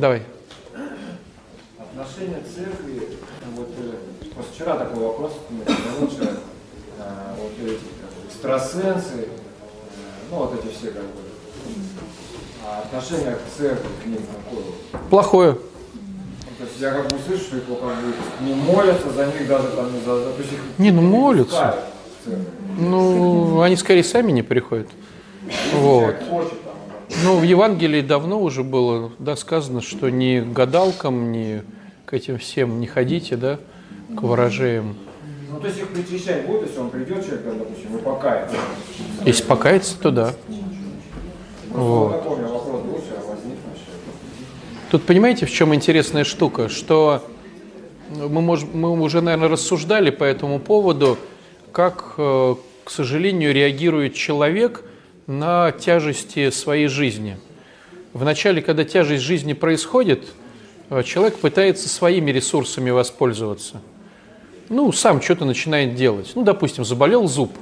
Давай. Отношение церкви, вот э, вчера такой вопрос, лучше, э, вот эти экстрасенсы, э, ну вот эти все как бы, а отношение к церкви к ним какое? Плохое. Ну, То есть я как бы слышу, что их как бы не молятся за них даже там не за, за- то есть их Не, ну молятся. Ну, они скорее сами не приходят. Вот. Ну, в Евангелии давно уже было да, сказано, что ни к гадалкам, ни к этим всем не ходите, да, к ворожеям. Ну, то есть их причащать будет, если он придет, человек, допустим, и покается. Если покаяться, то да. Вот. Тут понимаете, в чем интересная штука, что мы, мож- мы уже, наверное, рассуждали по этому поводу, как, э, к сожалению, реагирует человек на тяжести своей жизни. Вначале, когда тяжесть жизни происходит, э, человек пытается своими ресурсами воспользоваться. Ну, сам что-то начинает делать. Ну, допустим, заболел зуб,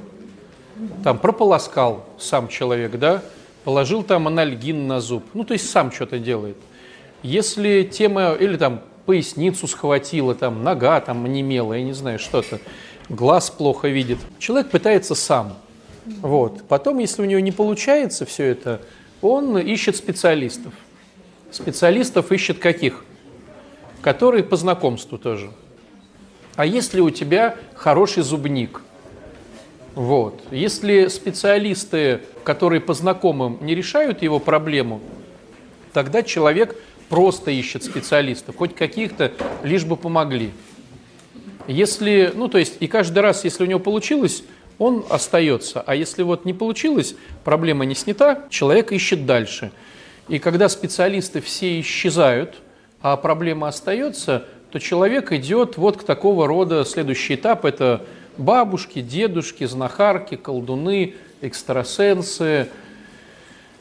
там прополоскал сам человек, да, положил там анальгин на зуб, ну, то есть сам что-то делает. Если тема, или там поясницу схватила, там нога там онемела, я не знаю, что-то, глаз плохо видит, человек пытается сам. Вот. Потом, если у него не получается все это, он ищет специалистов. Специалистов ищет каких? Которые по знакомству тоже. А если у тебя хороший зубник? Вот. Если специалисты, которые по знакомым не решают его проблему, тогда человек просто ищет специалистов, хоть каких-то, лишь бы помогли. Если, ну то есть, и каждый раз, если у него получилось, он остается. А если вот не получилось, проблема не снята, человек ищет дальше. И когда специалисты все исчезают, а проблема остается, то человек идет вот к такого рода следующий этап. Это бабушки, дедушки, знахарки, колдуны, экстрасенсы,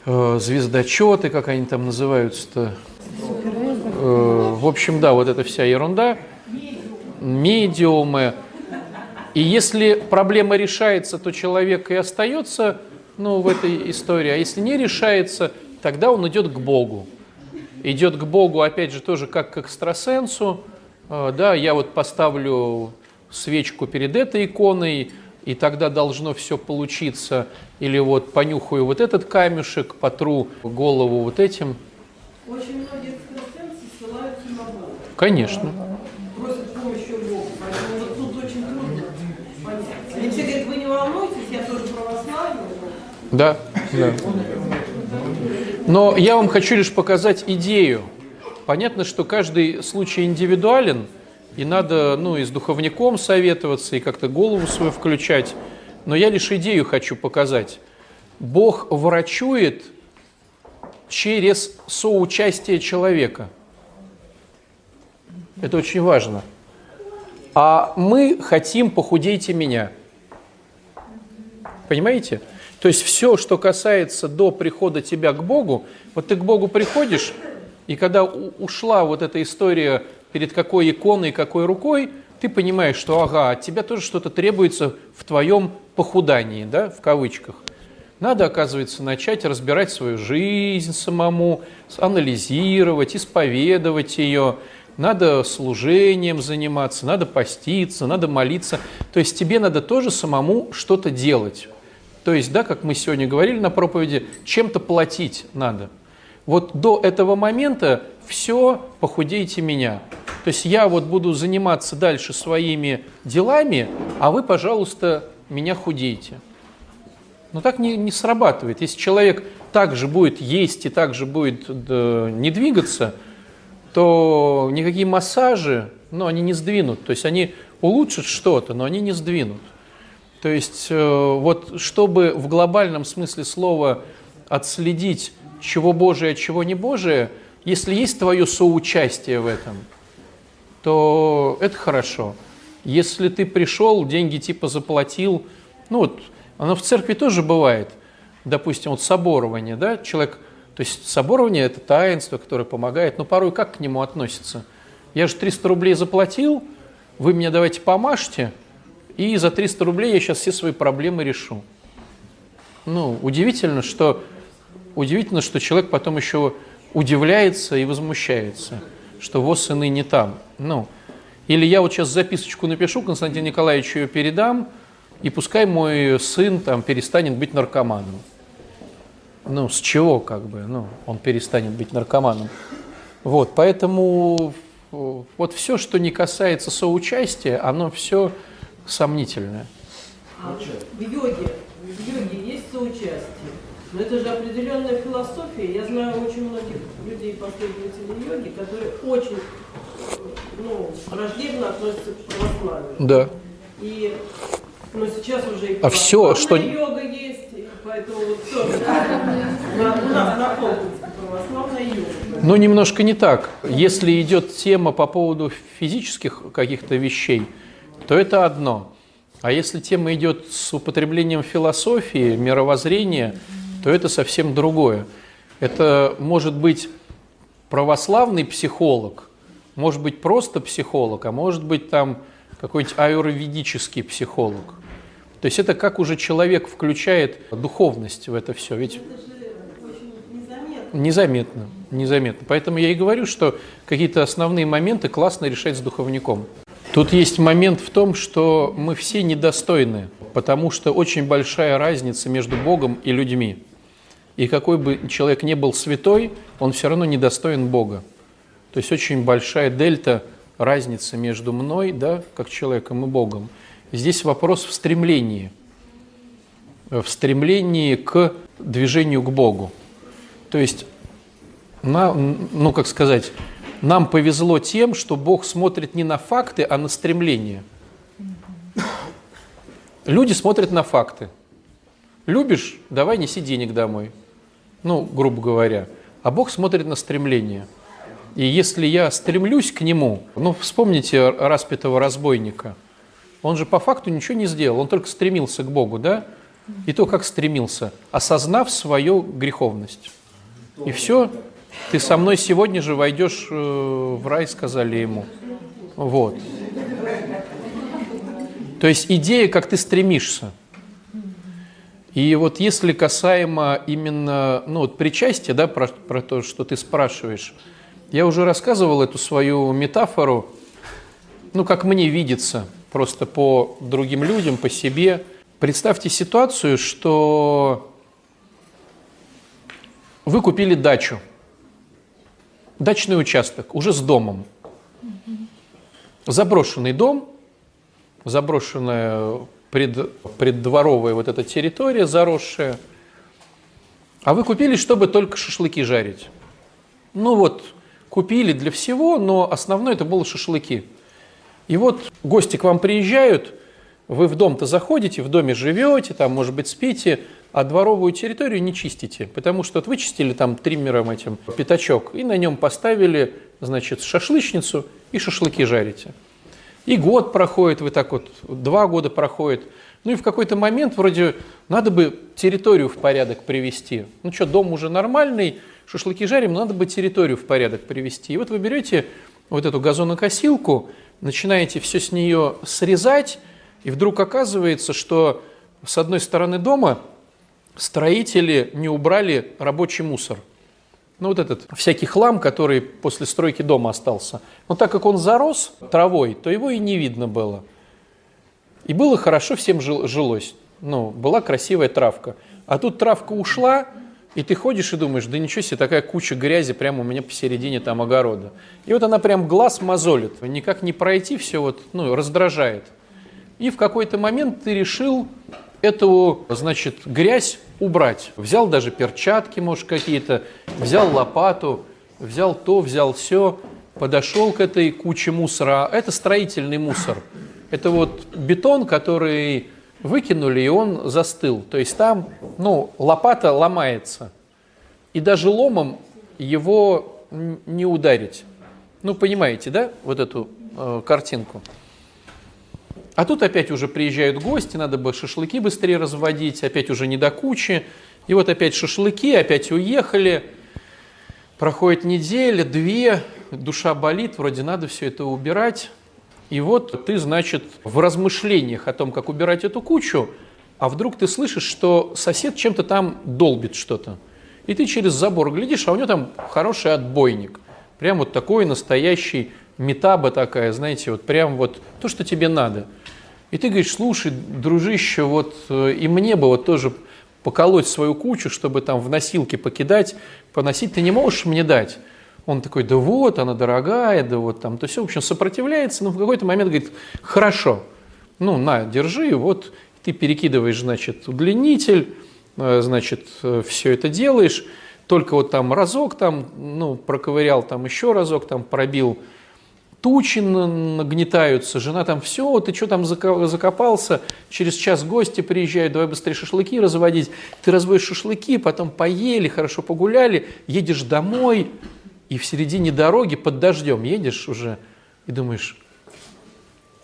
э, звездочеты, как они там называются-то. Э, в общем, да, вот эта вся ерунда. Медиумы. И если проблема решается, то человек и остается ну, в этой истории. А если не решается, тогда он идет к Богу. Идет к Богу, опять же, тоже как к экстрасенсу. Э, Да, я вот поставлю свечку перед этой иконой, и тогда должно все получиться. Или вот понюхаю вот этот камешек, потру голову вот этим. Очень многие экстрасенсы ссылаются на Бога. Конечно. Просят помощи у Бога. Поэтому вот тут очень трудно понять. Они все говорят, вы не волнуйтесь, я тоже православный. Да, да. Но я вам хочу лишь показать идею. Понятно, что каждый случай индивидуален, и надо ну, и с духовником советоваться, и как-то голову свою включать. Но я лишь идею хочу показать. Бог врачует через соучастие человека. Это очень важно. А мы хотим «похудейте меня». Понимаете? То есть все, что касается до прихода тебя к Богу, вот ты к Богу приходишь, и когда ушла вот эта история перед какой иконой, какой рукой, ты понимаешь, что ага, от тебя тоже что-то требуется в твоем похудании, да, в кавычках. Надо, оказывается, начать разбирать свою жизнь самому, анализировать, исповедовать ее. Надо служением заниматься, надо поститься, надо молиться. То есть тебе надо тоже самому что-то делать. То есть, да, как мы сегодня говорили на проповеди, чем-то платить надо. Вот до этого момента все похудейте меня. То есть я вот буду заниматься дальше своими делами, а вы, пожалуйста, меня худейте. Но так не, не срабатывает. Если человек также будет есть и также будет да, не двигаться, то никакие массажи, ну, они не сдвинут. То есть они улучшат что-то, но они не сдвинут. То есть э, вот чтобы в глобальном смысле слова отследить, чего Божие, чего не Божие, если есть твое соучастие в этом, то это хорошо. Если ты пришел, деньги типа заплатил, ну вот, оно в церкви тоже бывает, допустим, вот соборование, да, человек, то есть соборование это таинство, которое помогает, но порой как к нему относится? Я же 300 рублей заплатил, вы мне давайте помажьте, и за 300 рублей я сейчас все свои проблемы решу. Ну, удивительно, что, удивительно, что человек потом еще удивляется и возмущается, что вот сыны не там. Ну, или я вот сейчас записочку напишу, Константину Николаевичу ее передам, и пускай мой сын там перестанет быть наркоманом. Ну, с чего как бы, ну, он перестанет быть наркоманом. Вот, поэтому вот все, что не касается соучастия, оно все сомнительное. А в йоге, в йоге есть соучастие, но это же определенная философия. Я знаю очень многих людей, последователей йоги, которые очень ну, враждебно относятся к православию. Да. И но сейчас уже и а все, что... йога есть, поэтому вот все, у нас на православная йога. Ну, немножко не так. Если идет тема по поводу физических каких-то вещей, то это одно. А если тема идет с употреблением философии, мировоззрения, то это совсем другое. Это может быть православный психолог, может быть просто психолог, а может быть там какой-нибудь аюрведический психолог. То есть это как уже человек включает духовность в это все. Ведь незаметно, незаметно. Поэтому я и говорю, что какие-то основные моменты классно решать с духовником. Тут есть момент в том, что мы все недостойны, потому что очень большая разница между Богом и людьми. И какой бы человек ни был святой, он все равно недостоин Бога. То есть очень большая дельта разница между мной, да, как человеком, и Богом. Здесь вопрос в стремлении, в стремлении к движению к Богу. То есть, на, ну как сказать, нам повезло тем, что Бог смотрит не на факты, а на стремление. Люди смотрят на факты. Любишь, давай неси денег домой. Ну, грубо говоря. А Бог смотрит на стремление. И если я стремлюсь к Нему, ну, вспомните распятого разбойника. Он же по факту ничего не сделал, он только стремился к Богу, да? И то, как стремился, осознав свою греховность. И все, ты со мной сегодня же войдешь э, в рай, сказали ему. Вот. То есть идея, как ты стремишься. И вот если касаемо именно ну, вот причастия, да, про, про то, что ты спрашиваешь, я уже рассказывал эту свою метафору, ну, как мне видится, просто по другим людям, по себе. Представьте ситуацию, что вы купили дачу, дачный участок, уже с домом. Заброшенный дом, заброшенная пред, преддворовая вот эта территория заросшая. А вы купили, чтобы только шашлыки жарить. Ну вот, купили для всего, но основное это было шашлыки. И вот гости к вам приезжают, вы в дом-то заходите, в доме живете, там, может быть, спите, а дворовую территорию не чистите, потому что вот вычистили там триммером этим пятачок и на нем поставили, значит, шашлычницу и шашлыки жарите. И год проходит, вы так вот, два года проходит. Ну и в какой-то момент вроде надо бы территорию в порядок привести. Ну что, дом уже нормальный, шашлыки жарим, надо бы территорию в порядок привести. И вот вы берете вот эту газонокосилку, начинаете все с нее срезать, и вдруг оказывается, что с одной стороны дома строители не убрали рабочий мусор. Ну вот этот всякий хлам, который после стройки дома остался. Но так как он зарос травой, то его и не видно было. И было хорошо всем жилось. Ну, была красивая травка. А тут травка ушла, и ты ходишь и думаешь, да ничего себе, такая куча грязи прямо у меня посередине там огорода. И вот она прям глаз мозолит, никак не пройти, все вот, ну, раздражает. И в какой-то момент ты решил эту, значит, грязь убрать. Взял даже перчатки, может, какие-то, взял лопату, взял то, взял все, подошел к этой куче мусора. Это строительный мусор. Это вот бетон, который выкинули, и он застыл. То есть там, ну, лопата ломается. И даже ломом его не ударить. Ну, понимаете, да, вот эту э, картинку? А тут опять уже приезжают гости, надо бы шашлыки быстрее разводить, опять уже не до кучи. И вот опять шашлыки, опять уехали. Проходит неделя, две, душа болит, вроде надо все это убирать. И вот ты, значит, в размышлениях о том, как убирать эту кучу, а вдруг ты слышишь, что сосед чем-то там долбит что-то. И ты через забор глядишь, а у него там хороший отбойник. Прям вот такой настоящий метаба такая, знаете, вот прям вот то, что тебе надо. И ты говоришь, слушай, дружище, вот э, и мне бы вот тоже поколоть свою кучу, чтобы там в носилке покидать, поносить, ты не можешь мне дать. Он такой, да вот, она дорогая, да вот там, то все, в общем, сопротивляется, но в какой-то момент говорит, хорошо, ну, на, держи, вот ты перекидываешь, значит, удлинитель, э, значит, э, все это делаешь, только вот там разок там, ну, проковырял там еще разок, там пробил тучи нагнетаются, жена там, все, ты что там закопался, через час гости приезжают, давай быстрее шашлыки разводить. Ты разводишь шашлыки, потом поели, хорошо погуляли, едешь домой, и в середине дороги под дождем едешь уже и думаешь,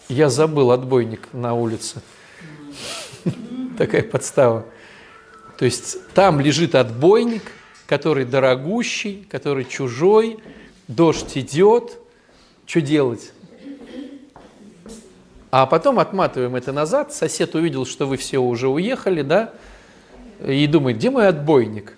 я забыл отбойник на улице. Такая подстава. То есть там лежит отбойник, который дорогущий, который чужой, дождь идет, что делать? А потом отматываем это назад, сосед увидел, что вы все уже уехали, да, и думает, где мой отбойник?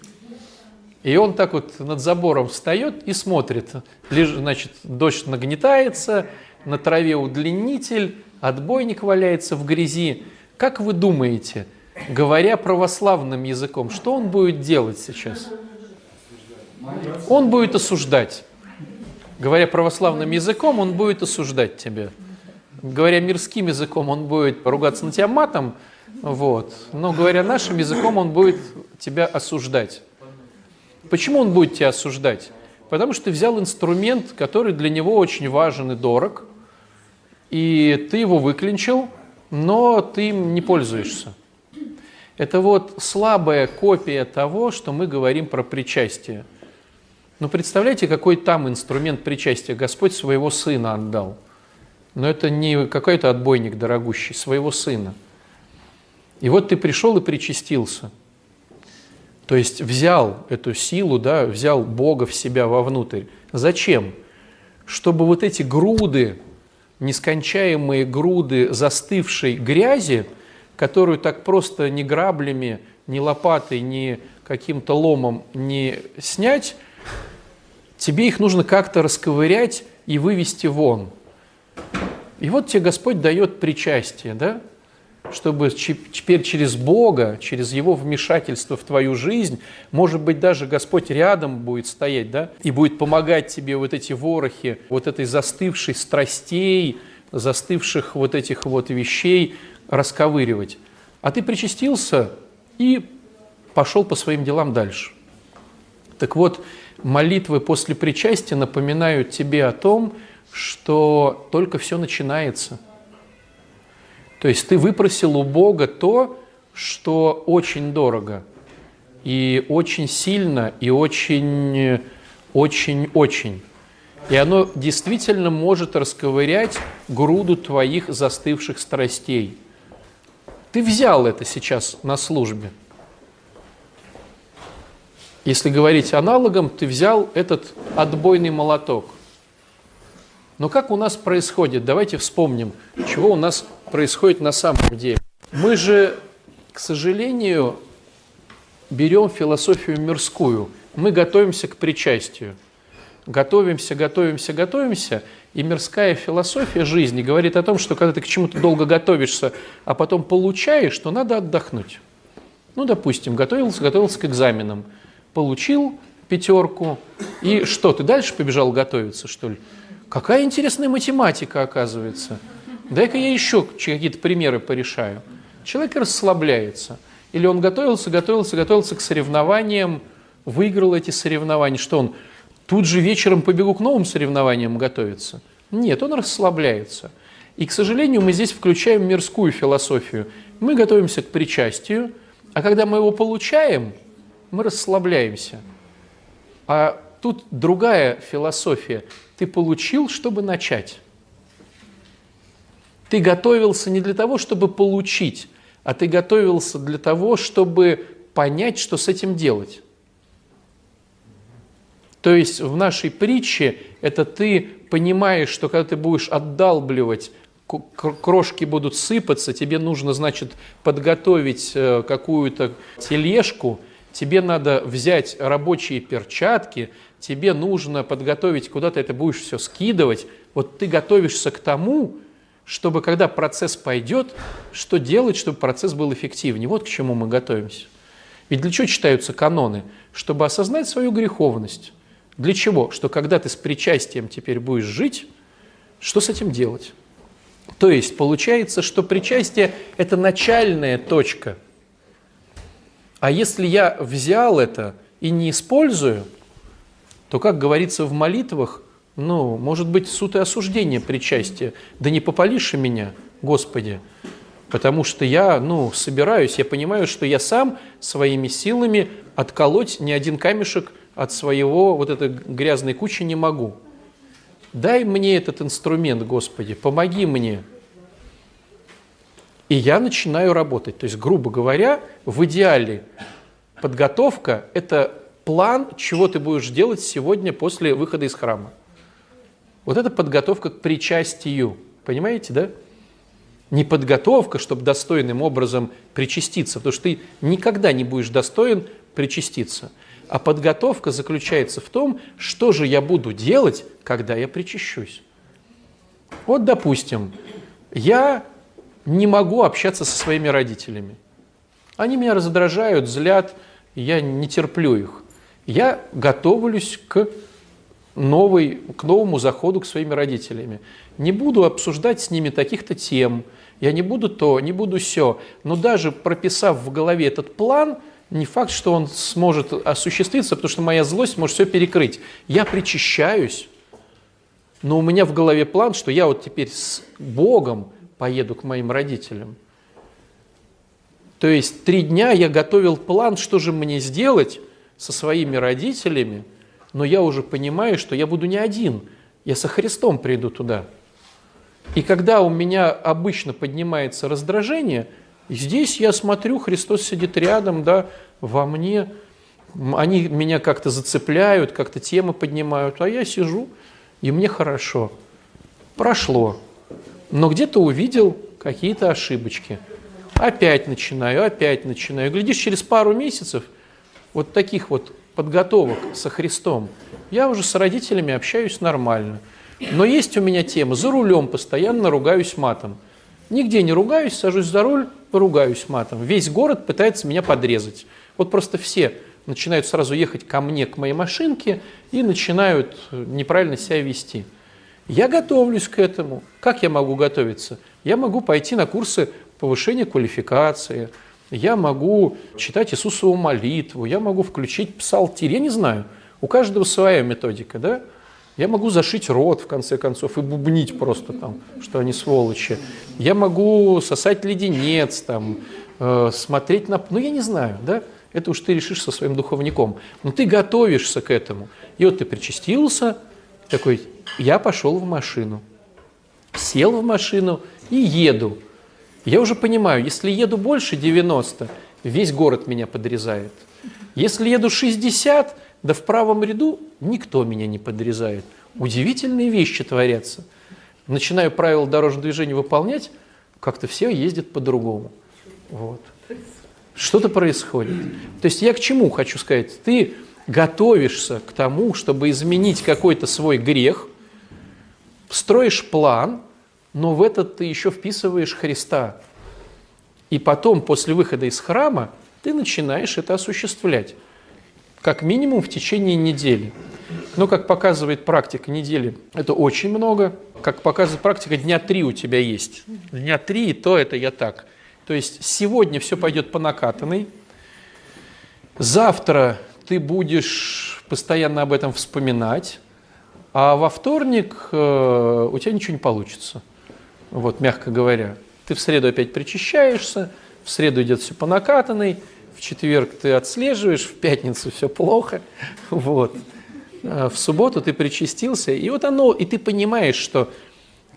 И он так вот над забором встает и смотрит. Значит, дождь нагнетается, на траве удлинитель, отбойник валяется в грязи. Как вы думаете, говоря православным языком, что он будет делать сейчас? Он будет осуждать. Говоря православным языком, он будет осуждать тебя. Говоря мирским языком, он будет ругаться на тебя матом, вот. но говоря нашим языком, он будет тебя осуждать. Почему он будет тебя осуждать? Потому что ты взял инструмент, который для него очень важен и дорог, и ты его выклинчил, но ты им не пользуешься. Это вот слабая копия того, что мы говорим про причастие. Но представляете, какой там инструмент причастия Господь своего Сына отдал. Но это не какой-то отбойник дорогущий, своего Сына. И вот ты пришел и причастился – то есть взял эту силу, да, взял Бога в себя вовнутрь. Зачем? Чтобы вот эти груды, нескончаемые груды застывшей грязи, которую так просто ни граблями, ни лопатой, ни каким-то ломом не снять, тебе их нужно как-то расковырять и вывести вон. И вот тебе Господь дает причастие, да? чтобы теперь через Бога, через Его вмешательство в твою жизнь, может быть, даже Господь рядом будет стоять, да, и будет помогать тебе вот эти ворохи, вот этой застывшей страстей, застывших вот этих вот вещей расковыривать. А ты причастился и пошел по своим делам дальше. Так вот, молитвы после причастия напоминают тебе о том, что только все начинается – то есть ты выпросил у Бога то, что очень дорого, и очень сильно, и очень, очень, очень. И оно действительно может расковырять груду твоих застывших страстей. Ты взял это сейчас на службе. Если говорить аналогом, ты взял этот отбойный молоток. Но как у нас происходит? Давайте вспомним, чего у нас происходит на самом деле. Мы же, к сожалению, берем философию мирскую. Мы готовимся к причастию. Готовимся, готовимся, готовимся. И мирская философия жизни говорит о том, что когда ты к чему-то долго готовишься, а потом получаешь, то надо отдохнуть. Ну, допустим, готовился, готовился к экзаменам. Получил пятерку. И что, ты дальше побежал готовиться, что ли? Какая интересная математика, оказывается. Дай-ка я еще какие-то примеры порешаю. Человек расслабляется. Или он готовился, готовился, готовился к соревнованиям, выиграл эти соревнования. Что он тут же вечером побегу к новым соревнованиям готовиться? Нет, он расслабляется. И, к сожалению, мы здесь включаем мирскую философию. Мы готовимся к причастию, а когда мы его получаем, мы расслабляемся. А тут другая философия. Ты получил, чтобы начать. Ты готовился не для того, чтобы получить, а ты готовился для того, чтобы понять, что с этим делать. То есть в нашей притче это ты понимаешь, что когда ты будешь отдалбливать, крошки будут сыпаться, тебе нужно, значит, подготовить э, какую-то тележку, тебе надо взять рабочие перчатки, тебе нужно подготовить, куда ты это будешь все скидывать. Вот ты готовишься к тому, чтобы когда процесс пойдет, что делать, чтобы процесс был эффективнее. Вот к чему мы готовимся. Ведь для чего читаются каноны? Чтобы осознать свою греховность. Для чего? Что когда ты с причастием теперь будешь жить, что с этим делать? То есть получается, что причастие – это начальная точка. А если я взял это и не использую, то, как говорится в молитвах, ну, может быть, суд и осуждение причастия. Да не попалишь меня, Господи, потому что я, ну, собираюсь, я понимаю, что я сам своими силами отколоть ни один камешек от своего вот этой грязной кучи не могу. Дай мне этот инструмент, Господи, помоги мне. И я начинаю работать. То есть, грубо говоря, в идеале подготовка – это план, чего ты будешь делать сегодня после выхода из храма. Вот это подготовка к причастию. Понимаете, да? Не подготовка, чтобы достойным образом причаститься, потому что ты никогда не будешь достоин причаститься. А подготовка заключается в том, что же я буду делать, когда я причащусь. Вот, допустим, я не могу общаться со своими родителями. Они меня раздражают, злят, я не терплю их. Я готовлюсь к новый, к новому заходу к своими родителями. Не буду обсуждать с ними таких-то тем, я не буду то, не буду все. Но даже прописав в голове этот план, не факт, что он сможет осуществиться, потому что моя злость может все перекрыть. Я причащаюсь, но у меня в голове план, что я вот теперь с Богом поеду к моим родителям. То есть три дня я готовил план, что же мне сделать со своими родителями – но я уже понимаю, что я буду не один, я со Христом приду туда. И когда у меня обычно поднимается раздражение, здесь я смотрю, Христос сидит рядом, да, во мне, они меня как-то зацепляют, как-то темы поднимают, а я сижу, и мне хорошо. Прошло. Но где-то увидел какие-то ошибочки. Опять начинаю, опять начинаю. Глядишь, через пару месяцев вот таких вот подготовок со Христом, я уже с родителями общаюсь нормально. Но есть у меня тема, за рулем постоянно ругаюсь матом. Нигде не ругаюсь, сажусь за руль, ругаюсь матом. Весь город пытается меня подрезать. Вот просто все начинают сразу ехать ко мне, к моей машинке, и начинают неправильно себя вести. Я готовлюсь к этому. Как я могу готовиться? Я могу пойти на курсы повышения квалификации – я могу читать Иисусову молитву, я могу включить псалтирь, я не знаю. У каждого своя методика, да? Я могу зашить рот, в конце концов, и бубнить просто там, что они сволочи. Я могу сосать леденец, там, э, смотреть на... Ну, я не знаю, да? Это уж ты решишь со своим духовником. Но ты готовишься к этому. И вот ты причастился, такой, я пошел в машину. Сел в машину и еду. Я уже понимаю, если еду больше 90, весь город меня подрезает. Если еду 60, да в правом ряду никто меня не подрезает. Удивительные вещи творятся. Начинаю правила дорожного движения выполнять, как-то все ездят по-другому. Вот. Что-то происходит. То есть я к чему хочу сказать? Ты готовишься к тому, чтобы изменить какой-то свой грех, строишь план, но в этот ты еще вписываешь Христа. И потом, после выхода из храма, ты начинаешь это осуществлять. Как минимум в течение недели. Но, как показывает практика недели, это очень много. Как показывает практика, дня три у тебя есть. Дня три, и то это я так. То есть сегодня все пойдет по накатанной. Завтра ты будешь постоянно об этом вспоминать. А во вторник э, у тебя ничего не получится вот, мягко говоря. Ты в среду опять причащаешься, в среду идет все по накатанной, в четверг ты отслеживаешь, в пятницу все плохо, вот. А в субботу ты причастился, и вот оно, и ты понимаешь, что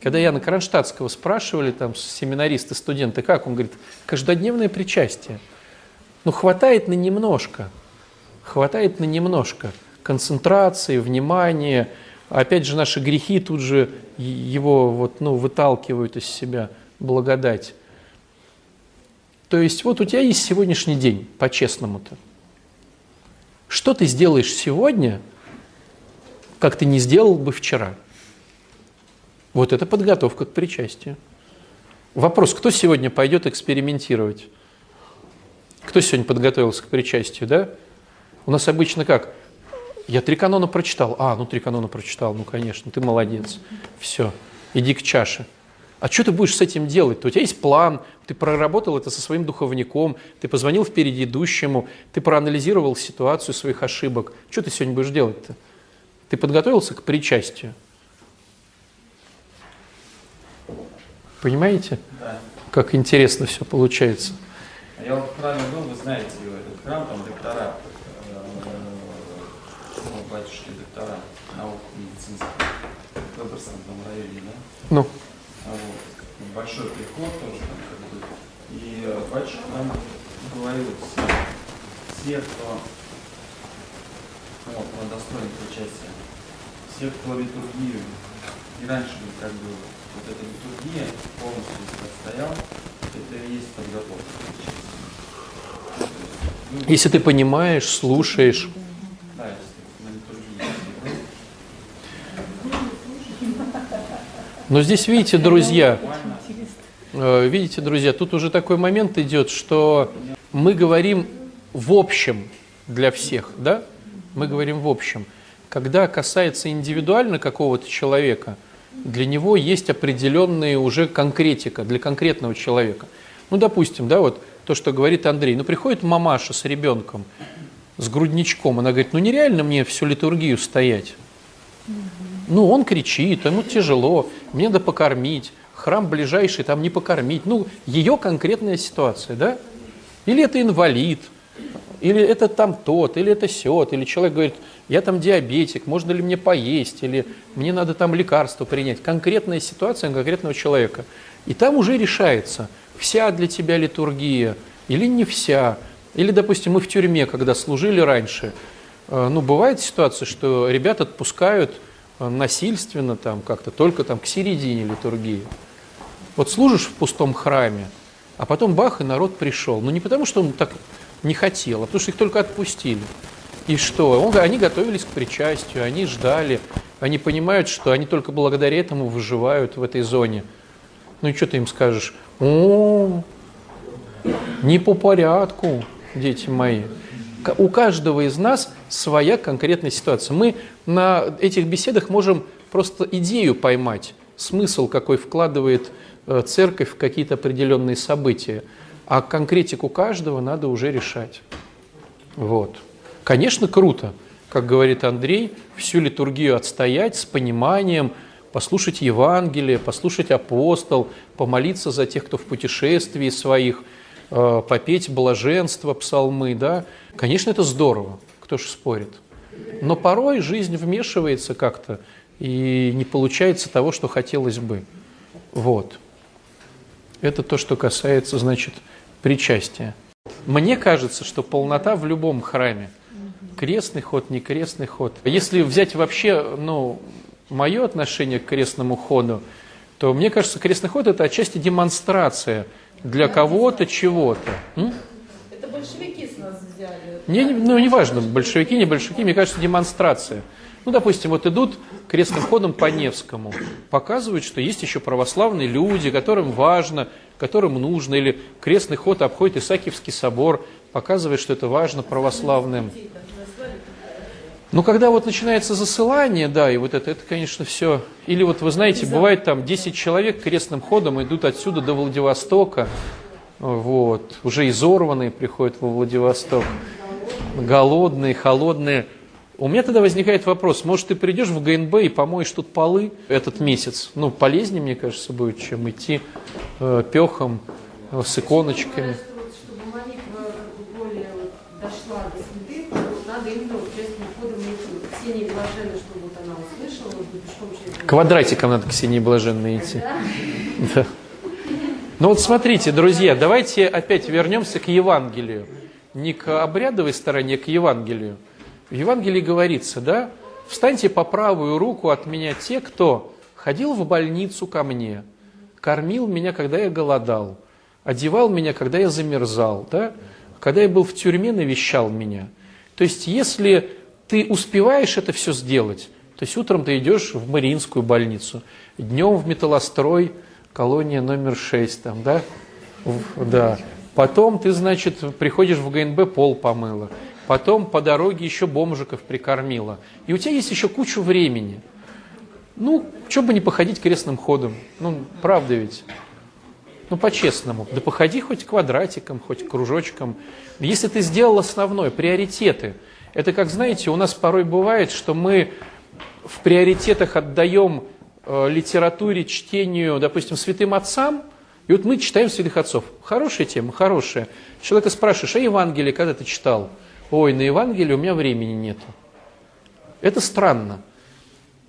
когда я на Кронштадтского спрашивали, там, семинаристы, студенты, как, он говорит, каждодневное причастие. Ну, хватает на немножко, хватает на немножко концентрации, внимания, Опять же, наши грехи тут же его вот, ну, выталкивают из себя благодать. То есть вот у тебя есть сегодняшний день, по-честному-то. Что ты сделаешь сегодня, как ты не сделал бы вчера? Вот это подготовка к причастию. Вопрос, кто сегодня пойдет экспериментировать? Кто сегодня подготовился к причастию, да? У нас обычно как? Я три канона прочитал. А, ну три канона прочитал, ну конечно, ты молодец. Все, иди к чаше. А что ты будешь с этим делать? У тебя есть план, ты проработал это со своим духовником, ты позвонил впереди идущему, ты проанализировал ситуацию своих ошибок. Что ты сегодня будешь делать-то? Ты подготовился к причастию? Понимаете? Да. Как интересно все получается. Я вот в храме был, вы знаете, этот храм, там доктора, ну, батюшки доктора наук медицинских, в Выборгском районе, да? Ну, А вот, большой приход тоже там как бы. И батюшка нам говорил, все, все кто вот, мы достойны причастия, все, кто литургию, и раньше как бы вот эта литургия полностью отстоял, это и есть подготовка ну, если ты понимаешь, слушаешь, да, если на литургии сидел, но здесь, видите, друзья, Э, Видите, друзья, тут уже такой момент идет, что мы говорим в общем для всех, да? Мы говорим в общем. Когда касается индивидуально какого-то человека, для него есть определенная уже конкретика для конкретного человека. Ну, допустим, да, вот то, что говорит Андрей. Ну, приходит мамаша с ребенком, с грудничком, она говорит, ну, нереально мне всю литургию стоять. Ну, он кричит, ему тяжело, мне надо покормить, храм ближайший, там не покормить. Ну, ее конкретная ситуация, да? Или это инвалид, или это там тот, или это сет, или человек говорит, я там диабетик, можно ли мне поесть, или мне надо там лекарство принять. Конкретная ситуация конкретного человека. И там уже решается, вся для тебя литургия или не вся. Или, допустим, мы в тюрьме, когда служили раньше, э, ну, бывает ситуация, что ребят отпускают насильственно там как-то только там к середине литургии. Вот служишь в пустом храме, а потом бах, и народ пришел. Ну не потому, что он так не хотел, а потому что их только отпустили. И что? Он, они готовились к причастию, они ждали, они понимают, что они только благодаря этому выживают в этой зоне. Ну и что ты им скажешь? О, не по порядку, дети мои. У каждого из нас своя конкретная ситуация. Мы на этих беседах можем просто идею поймать, смысл какой вкладывает э, церковь в какие-то определенные события. А конкретику каждого надо уже решать. Вот. Конечно, круто, как говорит Андрей, всю литургию отстоять с пониманием, послушать Евангелие, послушать апостол, помолиться за тех, кто в путешествии своих, попеть блаженство, псалмы, да. Конечно, это здорово, кто ж спорит. Но порой жизнь вмешивается как-то, и не получается того, что хотелось бы. Вот. Это то, что касается, значит, причастия. Мне кажется, что полнота в любом храме. Крестный ход, не крестный ход. Если взять вообще, ну, мое отношение к крестному ходу, то мне кажется, крестный ход это отчасти демонстрация для кого-то чего-то. Это большевики с нас взяли. Не, не- ну, неважно, большевики, не большевики, мне кажется, демонстрация. Ну, допустим, вот идут крестным ходом по Невскому, показывают, что есть еще православные люди, которым важно, которым нужно, или крестный ход обходит Исаакиевский собор, показывает, что это важно православным. Ну, когда вот начинается засылание, да, и вот это, это, конечно, все. Или вот, вы знаете, бывает там 10 человек крестным ходом идут отсюда до Владивостока, вот, уже изорванные приходят во Владивосток, голодные, холодные. У меня тогда возникает вопрос, может, ты придешь в ГНБ и помоешь тут полы этот месяц? Ну, полезнее, мне кажется, будет, чем идти э, пехом э, с иконочками. Чтобы молитва более дошла до надо именно вот крестным ходом идти. Ксении блаженной, чтобы вот она услышала, вот пешком через... Квадратиком надо Ксении Блаженной идти. Да. Ну вот смотрите, друзья, давайте опять вернемся к Евангелию. Не к обрядовой стороне, а к Евангелию. В Евангелии говорится, да, встаньте по правую руку от меня те, кто ходил в больницу ко мне, кормил меня, когда я голодал, одевал меня, когда я замерзал, да, когда я был в тюрьме, навещал меня. То есть, если ты успеваешь это все сделать, то есть утром ты идешь в Мариинскую больницу, днем в металлострой, колония номер 6, там, да? В- да. Потом ты, значит, приходишь в ГНБ, пол помыла. Потом по дороге еще бомжиков прикормила. И у тебя есть еще кучу времени. Ну, что бы не походить крестным ходом. Ну, правда ведь. Ну, по-честному. Да походи хоть квадратиком, хоть кружочком. Если ты сделал основное, приоритеты. Это как, знаете, у нас порой бывает, что мы в приоритетах отдаем э, литературе, чтению, допустим, святым отцам, и вот мы читаем святых отцов. Хорошая тема, хорошая. Человека спрашиваешь, а Евангелие когда ты читал? Ой, на Евангелие у меня времени нету. Это странно.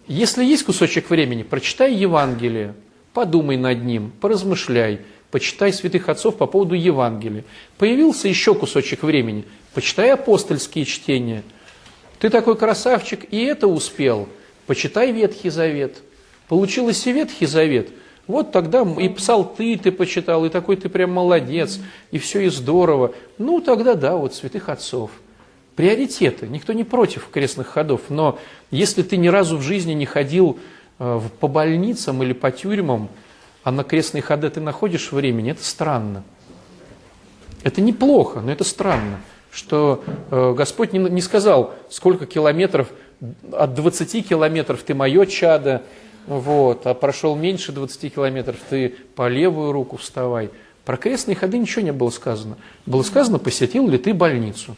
Если есть кусочек времени, прочитай Евангелие, подумай над ним, поразмышляй, почитай святых отцов по поводу Евангелия. Появился еще кусочек времени, почитай апостольские чтения. Ты такой красавчик, и это успел. Почитай Ветхий Завет. Получилось и Ветхий Завет. Вот тогда и псалты ты почитал, и такой ты прям молодец, и все и здорово. Ну, тогда да, вот святых отцов. Приоритеты. Никто не против крестных ходов, но если ты ни разу в жизни не ходил э, по больницам или по тюрьмам, а на крестные ходы ты находишь времени, это странно. Это неплохо, но это странно, что э, Господь не, сказал, сколько километров, от 20 километров ты мое чадо, вот, а прошел меньше 20 километров, ты по левую руку вставай. Про крестные ходы ничего не было сказано. Было сказано, посетил ли ты больницу,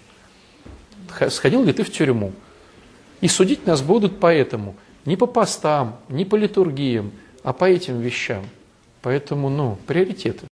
сходил ли ты в тюрьму. И судить нас будут по этому. Не по постам, не по литургиям, а по этим вещам. Поэтому, ну, приоритеты.